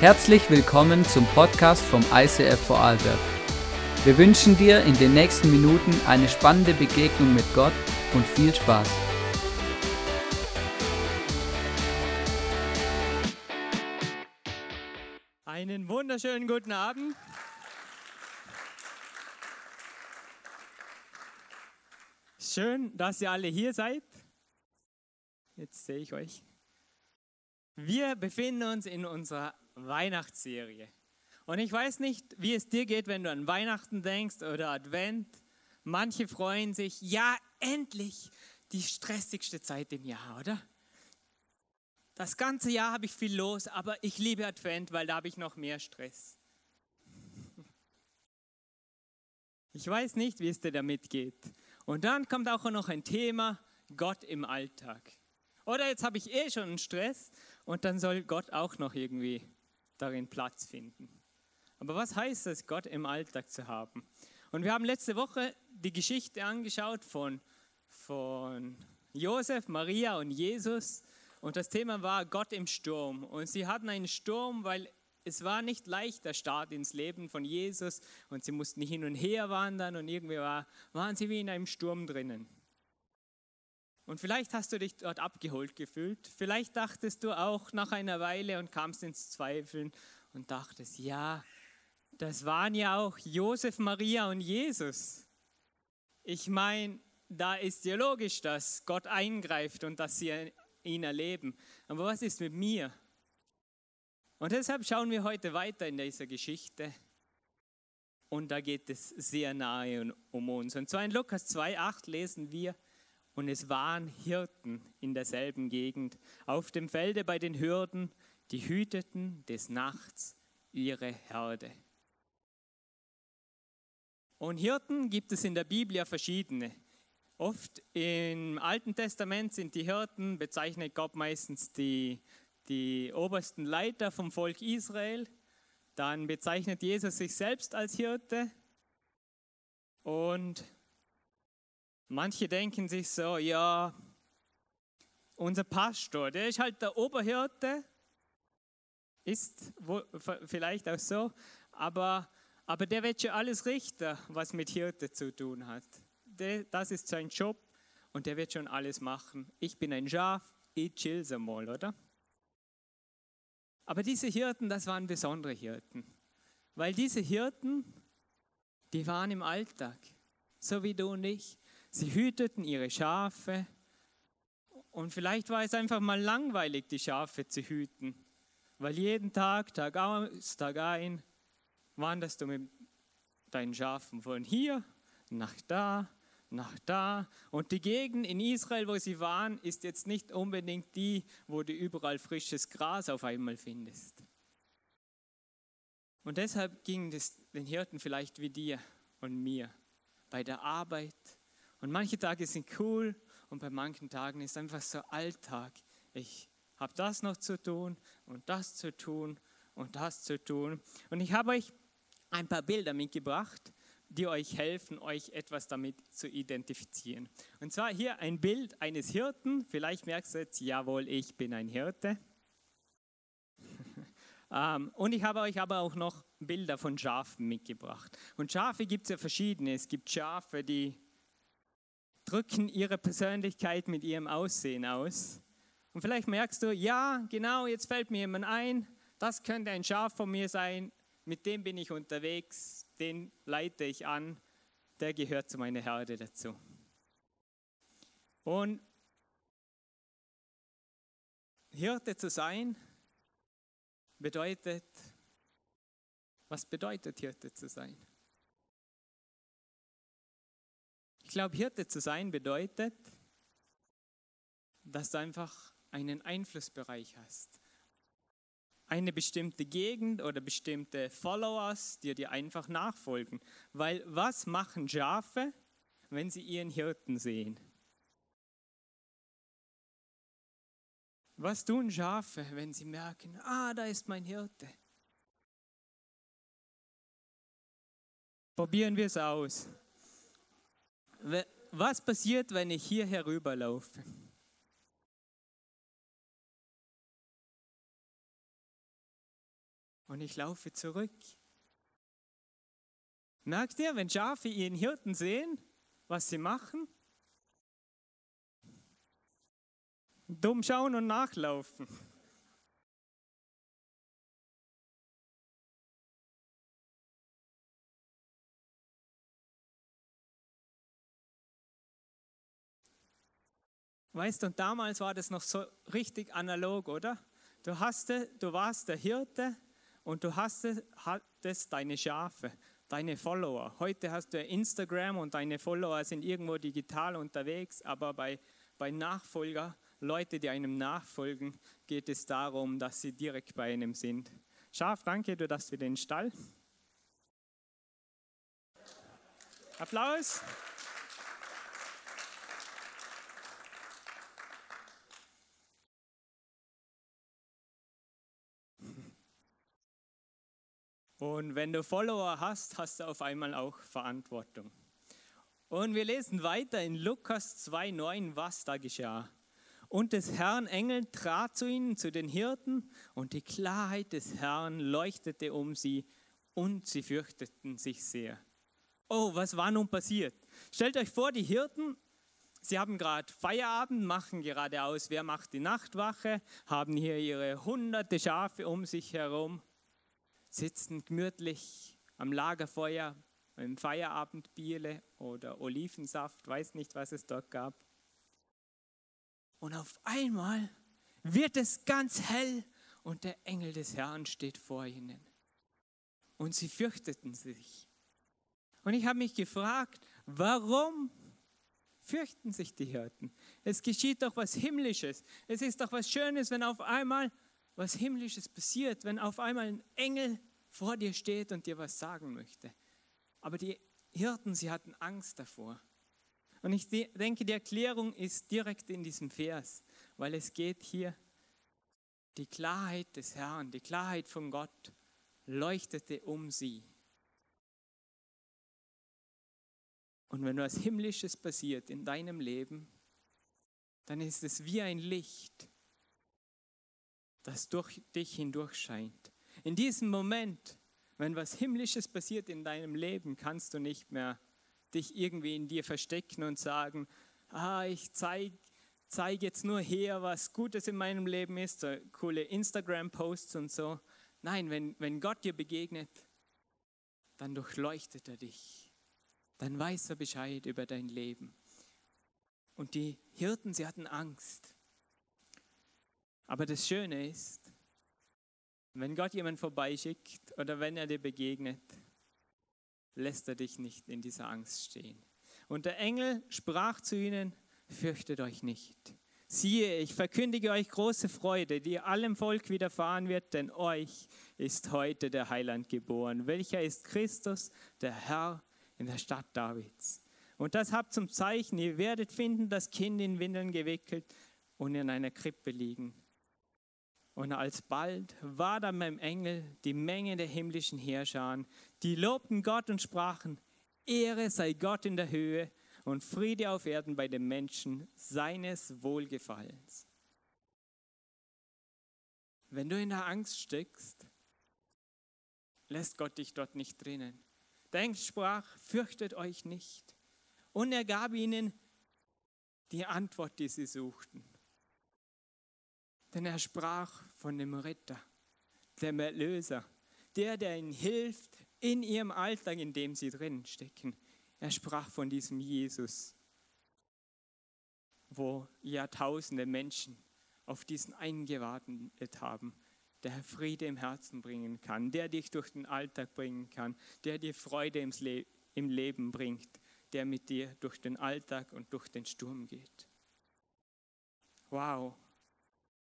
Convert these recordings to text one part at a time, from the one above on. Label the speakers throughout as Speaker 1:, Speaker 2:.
Speaker 1: Herzlich willkommen zum Podcast vom ICF Vorarlberg. Wir wünschen dir in den nächsten Minuten eine spannende Begegnung mit Gott und viel Spaß.
Speaker 2: Einen wunderschönen guten Abend. Schön, dass ihr alle hier seid. Jetzt sehe ich euch. Wir befinden uns in unserer Weihnachtsserie. Und ich weiß nicht, wie es dir geht, wenn du an Weihnachten denkst oder Advent. Manche freuen sich, ja, endlich die stressigste Zeit im Jahr, oder? Das ganze Jahr habe ich viel los, aber ich liebe Advent, weil da habe ich noch mehr Stress. Ich weiß nicht, wie es dir damit geht. Und dann kommt auch noch ein Thema, Gott im Alltag. Oder jetzt habe ich eh schon einen Stress und dann soll Gott auch noch irgendwie darin Platz finden. Aber was heißt es, Gott im Alltag zu haben? Und wir haben letzte Woche die Geschichte angeschaut von, von Josef, Maria und Jesus. Und das Thema war Gott im Sturm. Und sie hatten einen Sturm, weil es war nicht leicht der Start ins Leben von Jesus. Und sie mussten hin und her wandern und irgendwie war, waren sie wie in einem Sturm drinnen. Und vielleicht hast du dich dort abgeholt gefühlt. Vielleicht dachtest du auch nach einer Weile und kamst ins Zweifeln und dachtest, ja, das waren ja auch Josef, Maria und Jesus. Ich meine, da ist ja logisch, dass Gott eingreift und dass sie ihn erleben. Aber was ist mit mir? Und deshalb schauen wir heute weiter in dieser Geschichte. Und da geht es sehr nahe um uns. Und zwar in Lukas 2,8 lesen wir, und es waren Hirten in derselben Gegend, auf dem Felde bei den Hürden, die hüteten des Nachts ihre Herde. Und Hirten gibt es in der Bibel ja verschiedene. Oft im Alten Testament sind die Hirten, bezeichnet Gott meistens die, die obersten Leiter vom Volk Israel. Dann bezeichnet Jesus sich selbst als Hirte. Und Manche denken sich so, ja, unser Pastor, der ist halt der Oberhirte, ist vielleicht auch so, aber, aber der wird schon alles richten, was mit Hirte zu tun hat. das ist sein Job und der wird schon alles machen. Ich bin ein Schaf, ich chill so mal, oder? Aber diese Hirten, das waren besondere Hirten, weil diese Hirten, die waren im Alltag, so wie du und ich. Sie hüteten ihre Schafe und vielleicht war es einfach mal langweilig, die Schafe zu hüten, weil jeden Tag, Tag aus, Tag ein, wanderst du mit deinen Schafen von hier nach da, nach da. Und die Gegend in Israel, wo sie waren, ist jetzt nicht unbedingt die, wo du überall frisches Gras auf einmal findest. Und deshalb ging es den Hirten vielleicht wie dir und mir bei der Arbeit, und manche Tage sind cool und bei manchen Tagen ist einfach so Alltag. Ich habe das noch zu tun und das zu tun und das zu tun. Und ich habe euch ein paar Bilder mitgebracht, die euch helfen, euch etwas damit zu identifizieren. Und zwar hier ein Bild eines Hirten. Vielleicht merkst du jetzt, jawohl, ich bin ein Hirte. Ähm, und ich habe euch aber auch noch Bilder von Schafen mitgebracht. Und Schafe gibt es ja verschiedene. Es gibt Schafe, die drücken ihre Persönlichkeit mit ihrem Aussehen aus. Und vielleicht merkst du, ja, genau, jetzt fällt mir jemand ein, das könnte ein Schaf von mir sein, mit dem bin ich unterwegs, den leite ich an, der gehört zu meiner Herde dazu. Und Hirte zu sein bedeutet, was bedeutet Hirte zu sein? Ich glaube, Hirte zu sein bedeutet, dass du einfach einen Einflussbereich hast. Eine bestimmte Gegend oder bestimmte Followers, die dir einfach nachfolgen. Weil was machen Schafe, wenn sie ihren Hirten sehen? Was tun Schafe, wenn sie merken, ah, da ist mein Hirte? Probieren wir es aus was passiert, wenn ich hier herüberlaufe? und ich laufe zurück. Merkt ihr, wenn Schafe ihren Hirten sehen, was sie machen? Dumm schauen und nachlaufen. Weißt du, und damals war das noch so richtig analog, oder? Du, hast, du warst der Hirte und du hast, hattest deine Schafe, deine Follower. Heute hast du Instagram und deine Follower sind irgendwo digital unterwegs, aber bei, bei Nachfolger, Leute, die einem nachfolgen, geht es darum, dass sie direkt bei einem sind. Schaf, danke, du darfst wieder in den Stall. Applaus. Und wenn du Follower hast, hast du auf einmal auch Verantwortung. Und wir lesen weiter in Lukas 2,9, was da geschah. Und des Herrn Engel trat zu ihnen, zu den Hirten, und die Klarheit des Herrn leuchtete um sie, und sie fürchteten sich sehr. Oh, was war nun passiert? Stellt euch vor, die Hirten, sie haben gerade Feierabend, machen gerade aus, wer macht die Nachtwache, haben hier ihre hunderte Schafe um sich herum sitzen gemütlich am Lagerfeuer im Feierabendbierle oder Olivensaft, weiß nicht, was es dort gab. Und auf einmal wird es ganz hell und der Engel des Herrn steht vor ihnen. Und sie fürchteten sich. Und ich habe mich gefragt, warum fürchten sich die Hirten? Es geschieht doch was Himmlisches. Es ist doch was Schönes, wenn auf einmal was Himmlisches passiert, wenn auf einmal ein Engel vor dir steht und dir was sagen möchte. Aber die Hirten, sie hatten Angst davor. Und ich denke, die Erklärung ist direkt in diesem Vers, weil es geht hier, die Klarheit des Herrn, die Klarheit von Gott leuchtete um sie. Und wenn etwas Himmlisches passiert in deinem Leben, dann ist es wie ein Licht, das durch dich hindurch scheint. In diesem Moment, wenn was Himmlisches passiert in deinem Leben, kannst du nicht mehr dich irgendwie in dir verstecken und sagen, ah, ich zeige zeig jetzt nur her, was Gutes in meinem Leben ist, so coole Instagram-Posts und so. Nein, wenn, wenn Gott dir begegnet, dann durchleuchtet er dich. Dann weiß er Bescheid über dein Leben. Und die Hirten, sie hatten Angst. Aber das Schöne ist, wenn Gott jemand vorbeischickt oder wenn er dir begegnet, lässt er dich nicht in dieser Angst stehen. Und der Engel sprach zu ihnen, fürchtet euch nicht. Siehe, ich verkündige euch große Freude, die allem Volk widerfahren wird, denn euch ist heute der Heiland geboren, welcher ist Christus, der Herr in der Stadt Davids. Und das habt zum Zeichen, ihr werdet finden, das Kind in Windeln gewickelt und in einer Krippe liegen. Und alsbald war da beim Engel die Menge der himmlischen Herrscher, die lobten Gott und sprachen, Ehre sei Gott in der Höhe und Friede auf Erden bei den Menschen seines Wohlgefallens. Wenn du in der Angst steckst, lässt Gott dich dort nicht drinnen. Der Engel sprach, fürchtet euch nicht. Und er gab ihnen die Antwort, die sie suchten. Denn er sprach von dem Ritter, dem Erlöser, der, der ihnen hilft in ihrem Alltag, in dem sie drin stecken. Er sprach von diesem Jesus, wo Jahrtausende Menschen auf diesen eingewartet haben, der Friede im Herzen bringen kann, der dich durch den Alltag bringen kann, der dir Freude im Leben bringt, der mit dir durch den Alltag und durch den Sturm geht. Wow,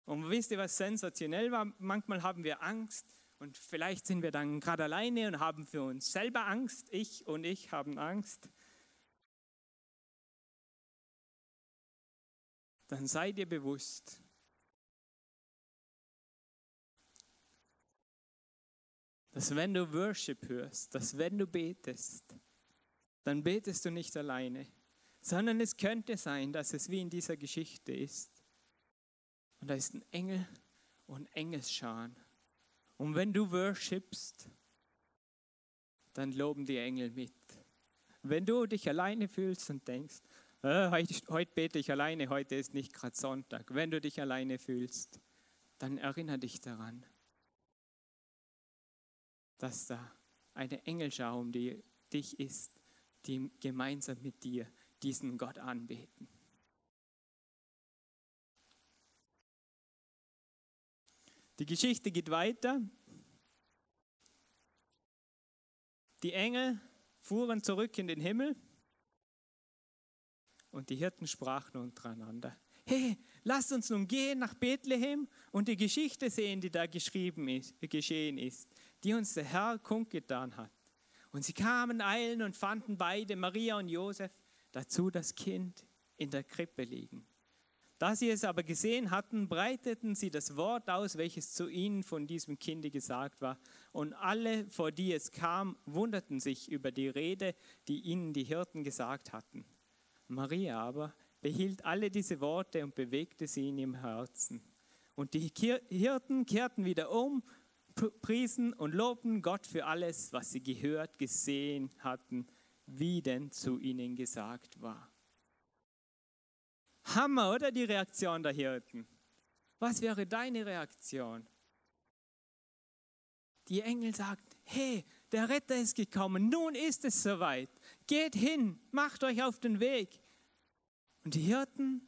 Speaker 2: und wisst ihr, was sensationell war? Manchmal haben wir Angst und vielleicht sind wir dann gerade alleine und haben für uns selber Angst. Ich und ich haben Angst. Dann sei dir bewusst, dass wenn du Worship hörst, dass wenn du betest, dann betest du nicht alleine, sondern es könnte sein, dass es wie in dieser Geschichte ist und da ist ein Engel und Engelsscharen. Und wenn du worshipst, dann loben die Engel mit. Wenn du dich alleine fühlst und denkst, äh, heute, heute bete ich alleine, heute ist nicht gerade Sonntag. Wenn du dich alleine fühlst, dann erinnere dich daran, dass da eine Engelschau um die, dich ist, die gemeinsam mit dir diesen Gott anbeten. Die Geschichte geht weiter. Die Engel fuhren zurück in den Himmel und die Hirten sprachen untereinander. Hey, lasst uns nun gehen nach Bethlehem und die Geschichte sehen, die da geschrieben ist, geschehen ist, die uns der Herr kundgetan hat. Und sie kamen eilen und fanden beide, Maria und Josef, dazu das Kind in der Krippe liegen. Da sie es aber gesehen hatten, breiteten sie das Wort aus, welches zu ihnen von diesem Kinde gesagt war. Und alle, vor die es kam, wunderten sich über die Rede, die ihnen die Hirten gesagt hatten. Maria aber behielt alle diese Worte und bewegte sie in ihrem Herzen. Und die Hirten kehrten wieder um, priesen und lobten Gott für alles, was sie gehört, gesehen hatten, wie denn zu ihnen gesagt war. Hammer, oder die Reaktion der Hirten? Was wäre deine Reaktion? Die Engel sagten, hey, der Retter ist gekommen, nun ist es soweit. Geht hin, macht euch auf den Weg. Und die Hirten,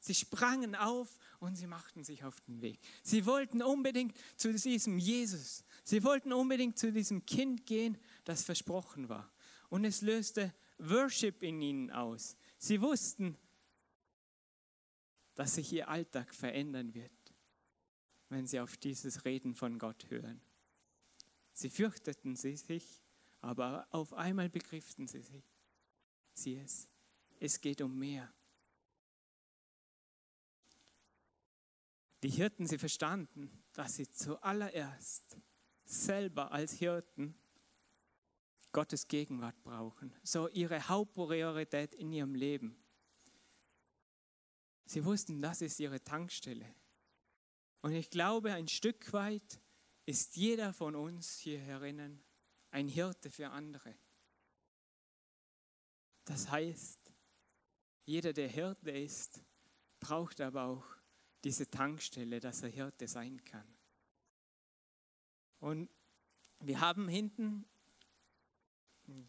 Speaker 2: sie sprangen auf und sie machten sich auf den Weg. Sie wollten unbedingt zu diesem Jesus, sie wollten unbedingt zu diesem Kind gehen, das versprochen war. Und es löste Worship in ihnen aus. Sie wussten, dass sich ihr Alltag verändern wird, wenn sie auf dieses Reden von Gott hören. Sie fürchteten sie sich, aber auf einmal begriffen sie, sich, sie es. Es geht um mehr. Die Hirten, sie verstanden, dass sie zuallererst selber als Hirten Gottes Gegenwart brauchen, so ihre Hauptpriorität in ihrem Leben. Sie wussten, das ist ihre Tankstelle. Und ich glaube, ein Stück weit ist jeder von uns hier herinnen ein Hirte für andere. Das heißt, jeder, der Hirte ist, braucht aber auch diese Tankstelle, dass er Hirte sein kann. Und wir haben hinten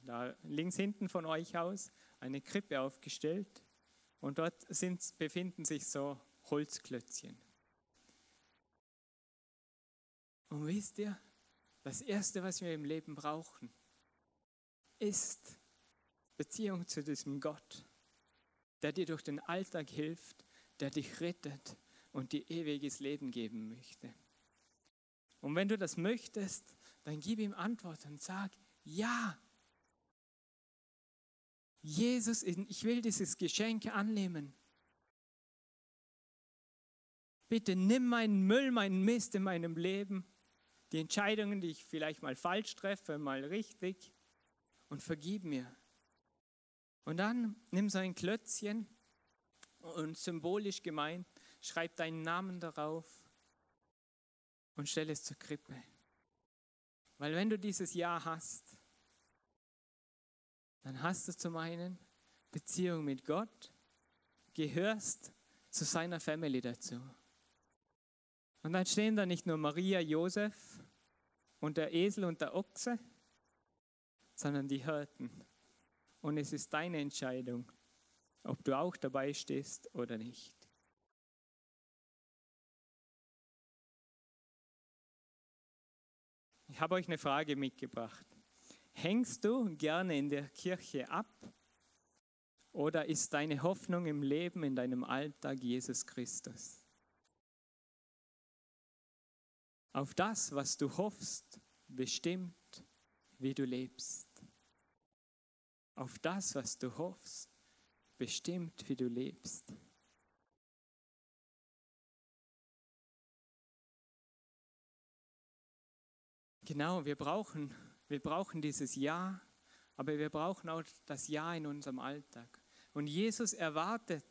Speaker 2: da links hinten von euch aus eine Krippe aufgestellt und dort sind, befinden sich so Holzklötzchen. Und wisst ihr, das Erste, was wir im Leben brauchen, ist Beziehung zu diesem Gott, der dir durch den Alltag hilft, der dich rettet und dir ewiges Leben geben möchte. Und wenn du das möchtest, dann gib ihm Antwort und sag, ja, Jesus, ich will dieses Geschenk annehmen. Bitte nimm meinen Müll, meinen Mist in meinem Leben, die Entscheidungen, die ich vielleicht mal falsch treffe, mal richtig und vergib mir. Und dann nimm so ein Klötzchen und symbolisch gemeint, schreib deinen Namen darauf und stell es zur Krippe. Weil wenn du dieses Ja hast, dann hast du zum einen Beziehung mit Gott, gehörst zu seiner Family dazu. Und dann stehen da nicht nur Maria, Josef und der Esel und der Ochse, sondern die Hirten. Und es ist deine Entscheidung, ob du auch dabei stehst oder nicht. Ich habe euch eine Frage mitgebracht. Hängst du gerne in der Kirche ab oder ist deine Hoffnung im Leben, in deinem Alltag Jesus Christus? Auf das, was du hoffst, bestimmt, wie du lebst. Auf das, was du hoffst, bestimmt, wie du lebst. Genau, wir brauchen wir brauchen dieses Ja, aber wir brauchen auch das Ja in unserem Alltag. Und Jesus erwartet,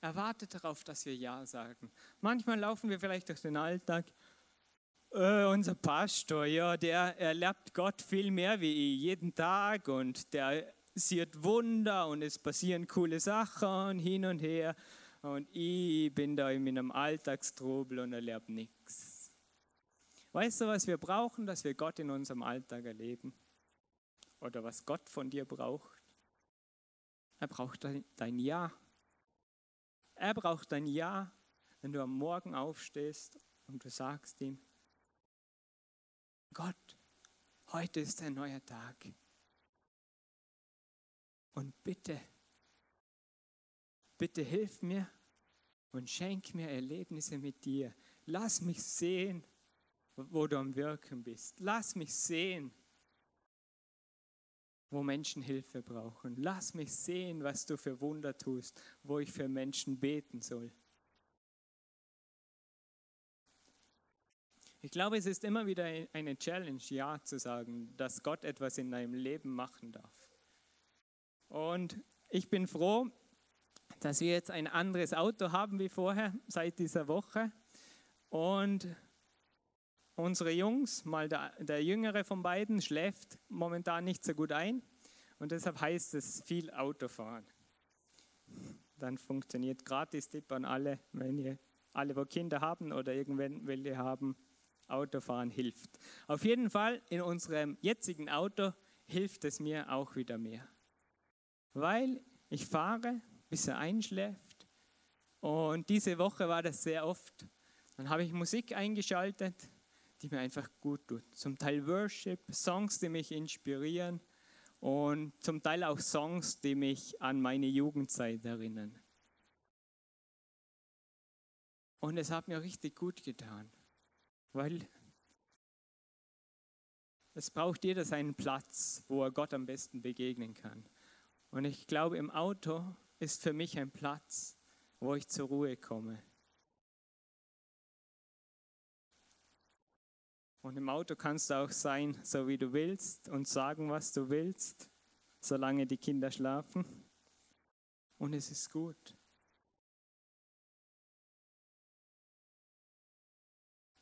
Speaker 2: erwartet darauf, dass wir Ja sagen. Manchmal laufen wir vielleicht durch den Alltag äh, unser Pastor, ja, der erlebt Gott viel mehr wie ich, jeden Tag und der sieht Wunder und es passieren coole Sachen hin und her und ich bin da in einem Alltagstrubel und erlebe nichts. Weißt du, was wir brauchen, dass wir Gott in unserem Alltag erleben? Oder was Gott von dir braucht? Er braucht dein, Ja. Er braucht dein Ja, wenn du am Morgen aufstehst und du sagst ihm, Gott, heute ist ein neuer Tag. Und bitte, bitte hilf mir und schenk mir Erlebnisse mit dir. Lass mich sehen, wo du am Wirken bist. Lass mich sehen, wo Menschen Hilfe brauchen. Lass mich sehen, was du für Wunder tust, wo ich für Menschen beten soll. Ich glaube, es ist immer wieder eine Challenge, Ja zu sagen, dass Gott etwas in deinem Leben machen darf. Und ich bin froh, dass wir jetzt ein anderes Auto haben wie vorher seit dieser Woche. Und unsere Jungs, mal der, der jüngere von beiden, schläft momentan nicht so gut ein. Und deshalb heißt es viel Autofahren. Dann funktioniert Gratis-Tipp an alle, wenn ihr alle, wo Kinder haben oder irgendwelche haben, Autofahren hilft. Auf jeden Fall in unserem jetzigen Auto hilft es mir auch wieder mehr. Weil ich fahre, bis er einschläft. Und diese Woche war das sehr oft. Dann habe ich Musik eingeschaltet, die mir einfach gut tut. Zum Teil Worship, Songs, die mich inspirieren und zum Teil auch Songs, die mich an meine Jugendzeit erinnern. Und es hat mir richtig gut getan weil es braucht jeder seinen Platz, wo er Gott am besten begegnen kann. Und ich glaube, im Auto ist für mich ein Platz, wo ich zur Ruhe komme. Und im Auto kannst du auch sein, so wie du willst und sagen, was du willst, solange die Kinder schlafen. Und es ist gut.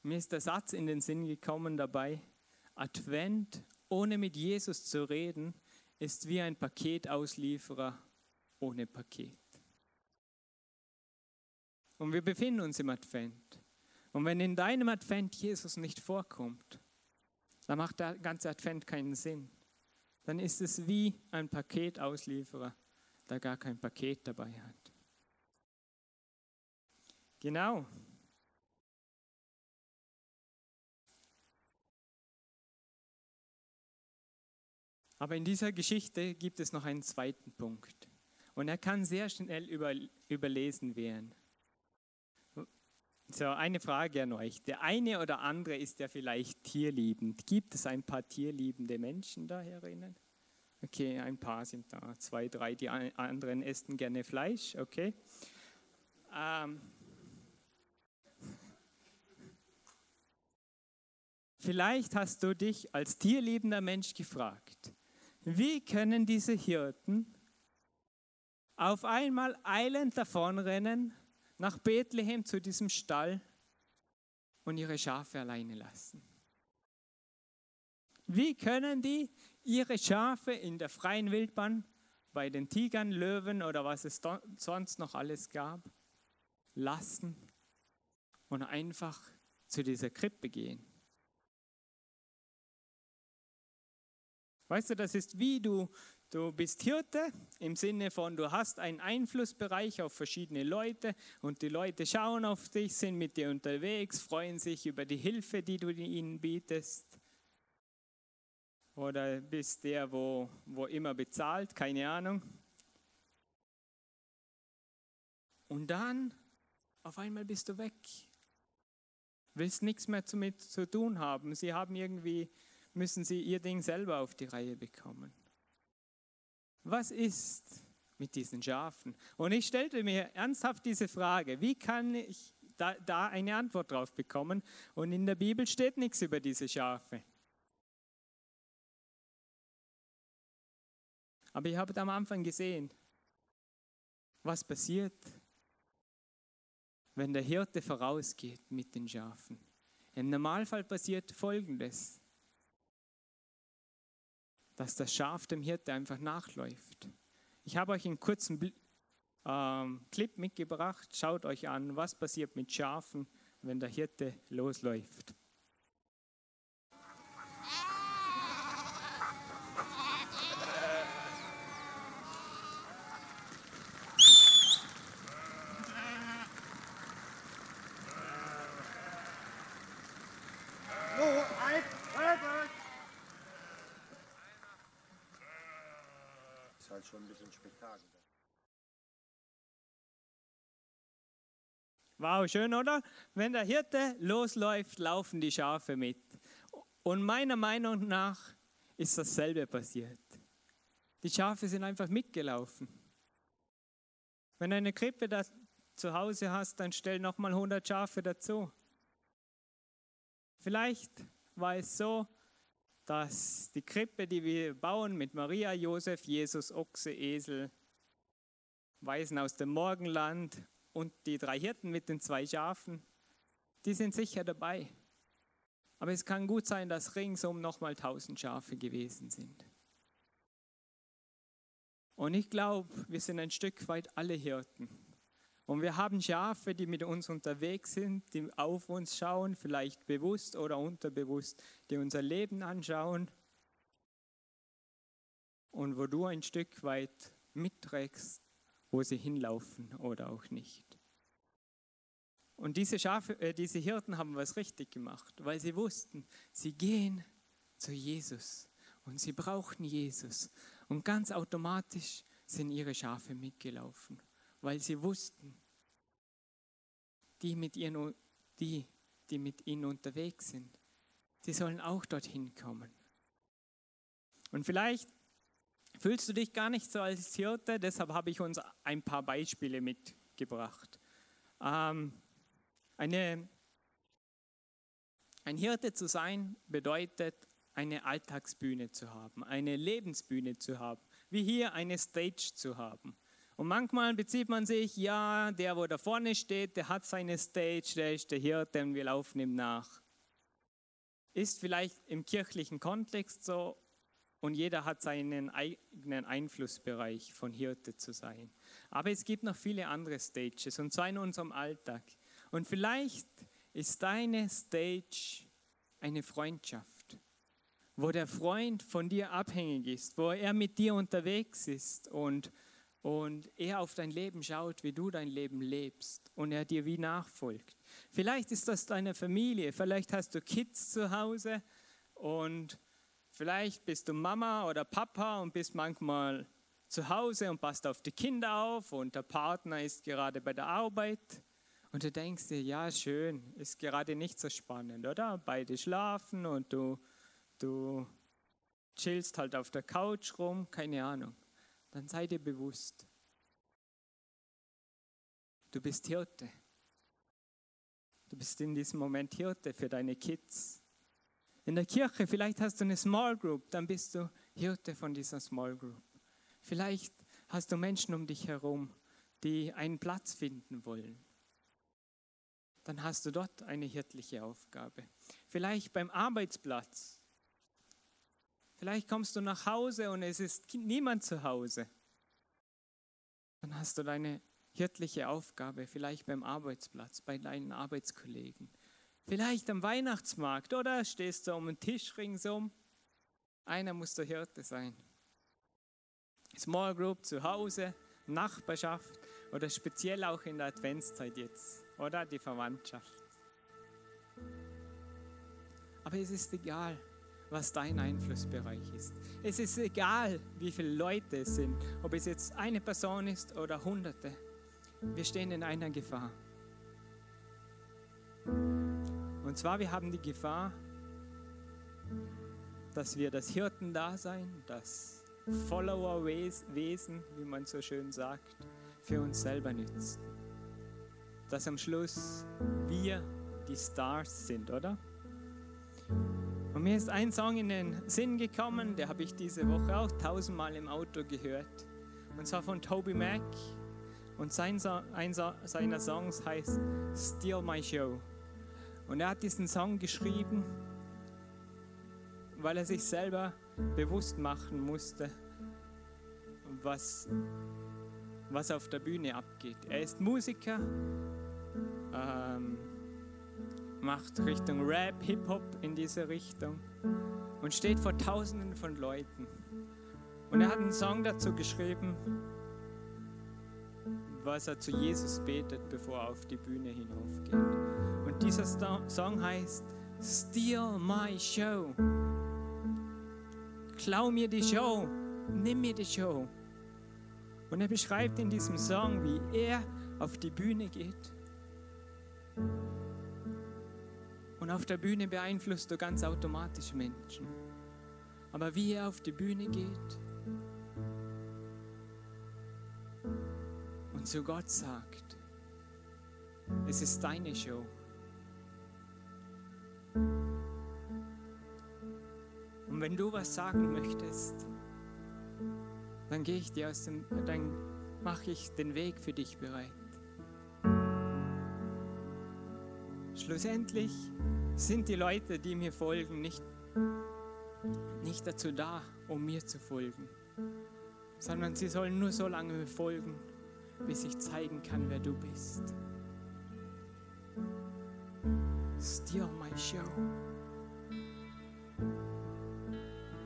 Speaker 2: Mir ist der Satz in den Sinn gekommen dabei, Advent ohne mit Jesus zu reden, ist wie ein Paketauslieferer ohne Paket. Und wir befinden uns im Advent. Und wenn in deinem Advent Jesus nicht vorkommt, dann macht der ganze Advent keinen Sinn. Dann ist es wie ein Paketauslieferer, der gar kein Paket dabei hat. Genau, Aber in dieser Geschichte gibt es noch einen zweiten Punkt. Und er kann sehr schnell über, überlesen werden. So, eine Frage an euch. Der eine oder andere ist ja vielleicht tierliebend. Gibt es ein paar tierliebende Menschen da herinnen? Okay, ein paar sind da. Zwei, drei. Die anderen essen gerne Fleisch. Okay. Ähm, vielleicht hast du dich als tierliebender Mensch gefragt, wie können diese Hirten auf einmal eilend davonrennen nach Bethlehem zu diesem Stall und ihre Schafe alleine lassen? Wie können die ihre Schafe in der freien Wildbahn bei den Tigern, Löwen oder was es sonst noch alles gab, lassen und einfach zu dieser Krippe gehen? Weißt du, das ist wie du, du bist Hirte im Sinne von, du hast einen Einflussbereich auf verschiedene Leute und die Leute schauen auf dich, sind mit dir unterwegs, freuen sich über die Hilfe, die du ihnen bietest. Oder bist der, wo, wo immer bezahlt, keine Ahnung. Und dann auf einmal bist du weg. Willst nichts mehr damit zu tun haben. Sie haben irgendwie müssen sie ihr Ding selber auf die Reihe bekommen. Was ist mit diesen Schafen? Und ich stellte mir ernsthaft diese Frage, wie kann ich da, da eine Antwort drauf bekommen? Und in der Bibel steht nichts über diese Schafe. Aber ihr habt am Anfang gesehen, was passiert, wenn der Hirte vorausgeht mit den Schafen. Im Normalfall passiert Folgendes, dass das Schaf dem Hirte einfach nachläuft. Ich habe euch einen kurzen ähm, Clip mitgebracht. Schaut euch an, was passiert mit Schafen, wenn der Hirte losläuft.
Speaker 3: Halt schon ein bisschen Spektakel.
Speaker 2: Wow, schön, oder? Wenn der Hirte losläuft, laufen die Schafe mit. Und meiner Meinung nach ist dasselbe passiert. Die Schafe sind einfach mitgelaufen. Wenn du eine Krippe da zu Hause hast, dann stell nochmal 100 Schafe dazu. Vielleicht war es so, dass die Krippe, die wir bauen mit Maria, Josef, Jesus, Ochse, Esel, Weisen aus dem Morgenland und die drei Hirten mit den zwei Schafen, die sind sicher dabei. Aber es kann gut sein, dass ringsum nochmal tausend Schafe gewesen sind. Und ich glaube, wir sind ein Stück weit alle Hirten. Und wir haben Schafe, die mit uns unterwegs sind, die auf uns schauen, vielleicht bewusst oder unterbewusst, die unser Leben anschauen und wo du ein Stück weit mitträgst, wo sie hinlaufen oder auch nicht. Und diese, Schafe, äh, diese Hirten haben was richtig gemacht, weil sie wussten, sie gehen zu Jesus und sie brauchten Jesus. Und ganz automatisch sind ihre Schafe mitgelaufen weil sie wussten, die, mit ihnen, die, die mit ihnen unterwegs sind, die sollen auch dorthin kommen. Und vielleicht fühlst du dich gar nicht so als Hirte, deshalb habe ich uns ein paar Beispiele mitgebracht. Ähm, eine, ein Hirte zu sein bedeutet, eine Alltagsbühne zu haben, eine Lebensbühne zu haben, wie hier eine Stage zu haben. Und manchmal bezieht man sich, ja, der, wo da vorne steht, der hat seine Stage, der ist der Hirte und wir laufen ihm nach. Ist vielleicht im kirchlichen Kontext so und jeder hat seinen eigenen Einflussbereich von Hirte zu sein. Aber es gibt noch viele andere Stages und zwar in unserem Alltag. Und vielleicht ist deine Stage eine Freundschaft, wo der Freund von dir abhängig ist, wo er mit dir unterwegs ist und und er auf dein Leben schaut, wie du dein Leben lebst und er dir wie nachfolgt. Vielleicht ist das deine Familie, vielleicht hast du Kids zu Hause und vielleicht bist du Mama oder Papa und bist manchmal zu Hause und passt auf die Kinder auf und der Partner ist gerade bei der Arbeit und du denkst dir, ja schön, ist gerade nicht so spannend, oder? Beide schlafen und du, du chillst halt auf der Couch rum, keine Ahnung dann sei dir bewusst, du bist Hirte. Du bist in diesem Moment Hirte für deine Kids. In der Kirche, vielleicht hast du eine Small Group, dann bist du Hirte von dieser Small Group. Vielleicht hast du Menschen um dich herum, die einen Platz finden wollen. Dann hast du dort eine hirtliche Aufgabe. Vielleicht beim Arbeitsplatz. Vielleicht kommst du nach Hause und es ist niemand zu Hause. Dann hast du deine hirtliche Aufgabe, vielleicht beim Arbeitsplatz, bei deinen Arbeitskollegen. Vielleicht am Weihnachtsmarkt oder stehst du um den Tisch ringsum. Einer muss der Hirte sein. Small Group zu Hause, Nachbarschaft oder speziell auch in der Adventszeit jetzt, oder die Verwandtschaft. Aber es ist egal was dein Einflussbereich ist. Es ist egal, wie viele Leute es sind, ob es jetzt eine Person ist oder hunderte. Wir stehen in einer Gefahr. Und zwar, wir haben die Gefahr, dass wir das Hirtendasein, das Follower-Wesen, wie man so schön sagt, für uns selber nützen. Dass am Schluss wir die Stars sind, oder? Und mir ist ein Song in den Sinn gekommen, der habe ich diese Woche auch tausendmal im Auto gehört. Und zwar von Toby Mac. Und sein, ein seiner Songs heißt Steal My Show. Und er hat diesen Song geschrieben, weil er sich selber bewusst machen musste, was, was auf der Bühne abgeht. Er ist Musiker, ähm, macht Richtung Rap, Hip-Hop in diese Richtung und steht vor Tausenden von Leuten. Und er hat einen Song dazu geschrieben, was er zu Jesus betet, bevor er auf die Bühne hinaufgeht. Und dieser Song heißt Steal My Show. Klau mir die Show, nimm mir die Show. Und er beschreibt in diesem Song, wie er auf die Bühne geht. Und auf der Bühne beeinflusst du ganz automatisch Menschen. Aber wie er auf die Bühne geht und zu Gott sagt, es ist deine Show. Und wenn du was sagen möchtest, dann gehe ich dir aus dem, dann mache ich den Weg für dich bereit. Schlussendlich sind die Leute, die mir folgen, nicht, nicht dazu da, um mir zu folgen, sondern sie sollen nur so lange mir folgen, bis ich zeigen kann, wer du bist. Steal my show.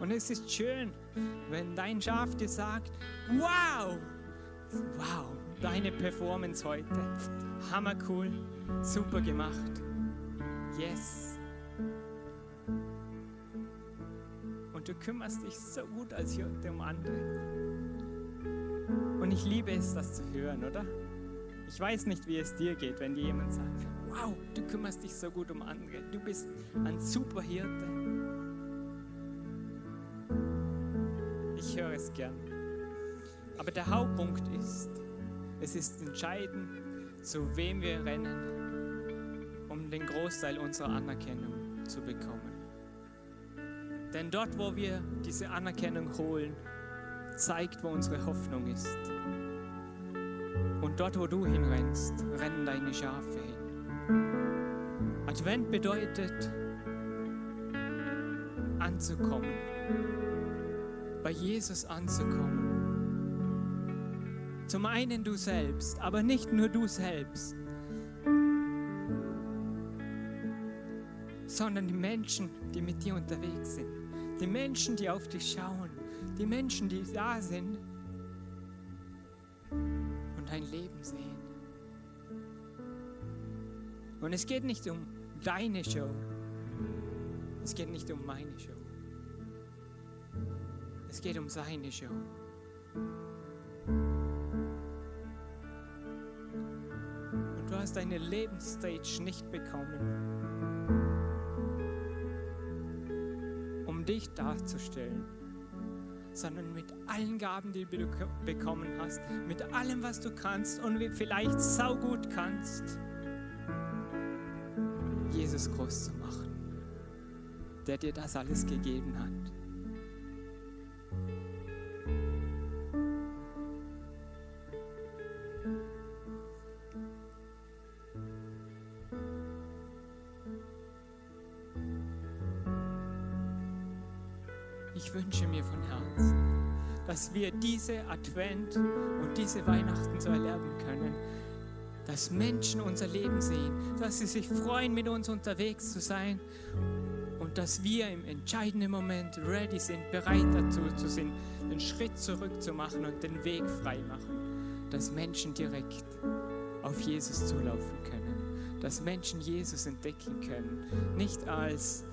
Speaker 2: Und es ist schön, wenn dein Schaf dir sagt, wow, wow, deine Performance heute, hammer cool, super gemacht, yes. Und du kümmerst dich so gut als Hirte um andere. Und ich liebe es, das zu hören, oder? Ich weiß nicht, wie es dir geht, wenn dir jemand sagt, wow, du kümmerst dich so gut um andere. Du bist ein super Hirte. Ich höre es gern. Aber der Hauptpunkt ist, es ist entscheidend, zu wem wir rennen, um den Großteil unserer Anerkennung zu bekommen. Denn dort, wo wir diese Anerkennung holen, zeigt, wo unsere Hoffnung ist. Und dort, wo du hinrennst, rennen deine Schafe hin. Advent bedeutet, anzukommen, bei Jesus anzukommen. Zum einen du selbst, aber nicht nur du selbst, sondern die Menschen, die mit dir unterwegs sind. Die Menschen, die auf dich schauen. Die Menschen, die da sind und dein Leben sehen. Und es geht nicht um deine Show. Es geht nicht um meine Show. Es geht um seine Show. Hast deine Lebensstage nicht bekommen, um dich darzustellen, sondern mit allen Gaben, die du bekommen hast, mit allem, was du kannst und vielleicht saugut kannst, Jesus groß zu machen, der dir das alles gegeben hat. Ich wünsche mir von Herzen, dass wir diese Advent und diese Weihnachten so erleben können, dass Menschen unser Leben sehen, dass sie sich freuen, mit uns unterwegs zu sein. Und dass wir im entscheidenden Moment ready sind, bereit dazu zu sind, den Schritt zurück zu machen und den Weg frei machen, dass Menschen direkt auf Jesus zulaufen können, dass Menschen Jesus entdecken können, nicht als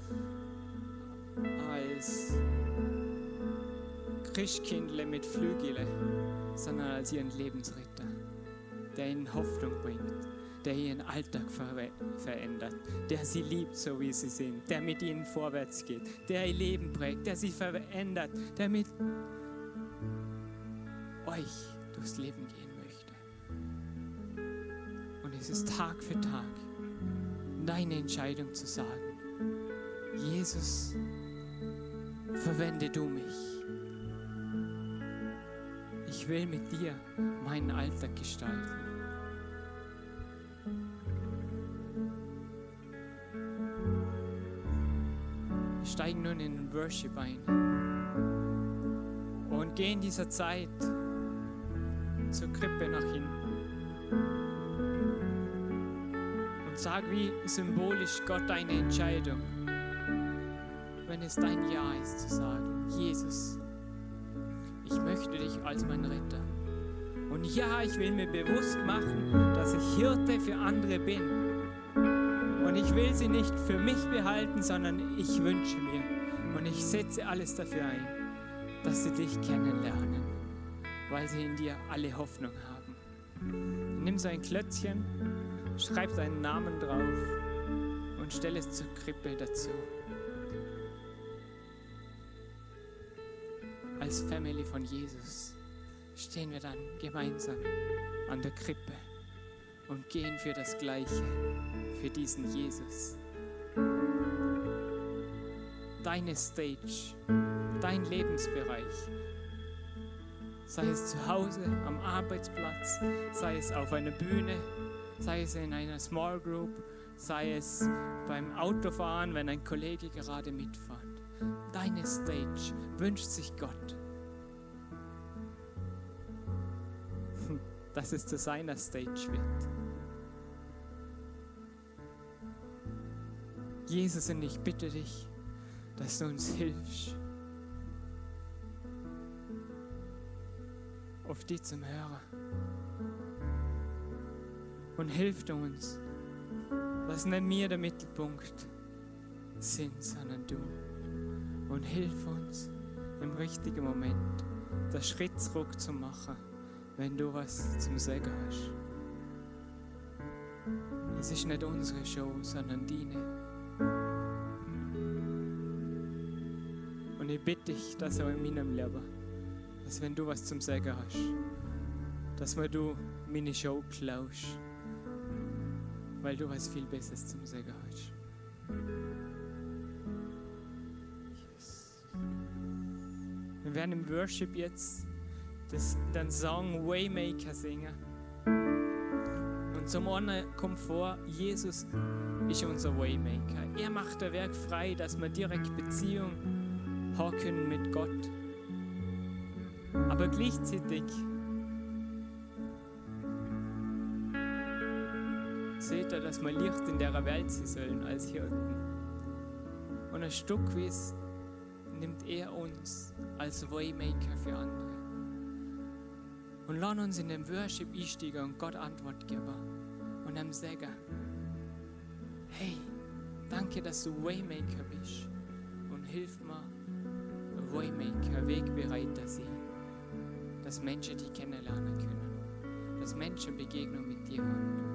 Speaker 2: als Christkindle mit Flügele, sondern als ihren Lebensritter, der ihnen Hoffnung bringt, der ihren Alltag ver verändert, der sie liebt, so wie sie sind, der mit ihnen vorwärts geht, der ihr Leben prägt, der sie verändert, der mit euch durchs Leben gehen möchte. Und es ist Tag für Tag deine Entscheidung zu sagen, Jesus, verwende du mich. Ich will mit dir meinen Alltag gestalten. steigen nun in den Worship ein und gehen in dieser Zeit zur Krippe nach hinten. Und sag wie symbolisch Gott deine Entscheidung, wenn es dein Ja ist, zu sagen, Jesus, möchte dich als mein Retter. Und ja, ich will mir bewusst machen, dass ich Hirte für andere bin. Und ich will sie nicht für mich behalten, sondern ich wünsche mir und ich setze alles dafür ein, dass sie dich kennenlernen, weil sie in dir alle Hoffnung haben. Nimm so ein Klötzchen, schreib deinen Namen drauf und stell es zur Krippe dazu. Als Family von Jesus stehen wir dann gemeinsam an der Krippe und gehen für das Gleiche, für diesen Jesus. Deine Stage, dein Lebensbereich, sei es zu Hause, am Arbeitsplatz, sei es auf einer Bühne, sei es in einer Small Group, sei es beim Autofahren, wenn ein Kollege gerade mitfährt. Deine Stage wünscht sich Gott. Dass es zu seiner Stage wird. Jesus, und ich bitte dich, dass du uns hilfst, auf die zum Hören. Und hilft uns, dass nicht wir der Mittelpunkt sind, sondern du. Und hilf uns im richtigen Moment, den Schritt zurück zu machen wenn du was zum Sagen hast. Es ist nicht unsere Show, sondern deine. Und ich bitte dich, dass auch in meinem Leben, dass wenn du was zum Sagen hast, dass mir du meine Show klaust, weil du was viel Besseres zum Sagen hast. Wir werden im Worship jetzt das, den Song Waymaker singen. Und zum einen kommt vor, Jesus ist unser Waymaker. Er macht der Werk frei, dass wir direkt Beziehung haben können mit Gott. Aber gleichzeitig seht ihr, dass wir Licht in der Welt sein sollen als Hirten. Und ein Stück weit nimmt er uns als Waymaker für andere. Und lass uns in den Worship einsteigen und Gott Antwort geben. Und ihm sagen, hey, danke, dass du Waymaker bist. Und hilf mir, Waymaker, Wegbereiter sein. Dass Menschen dich kennenlernen können. Dass Menschen Begegnung mit dir haben.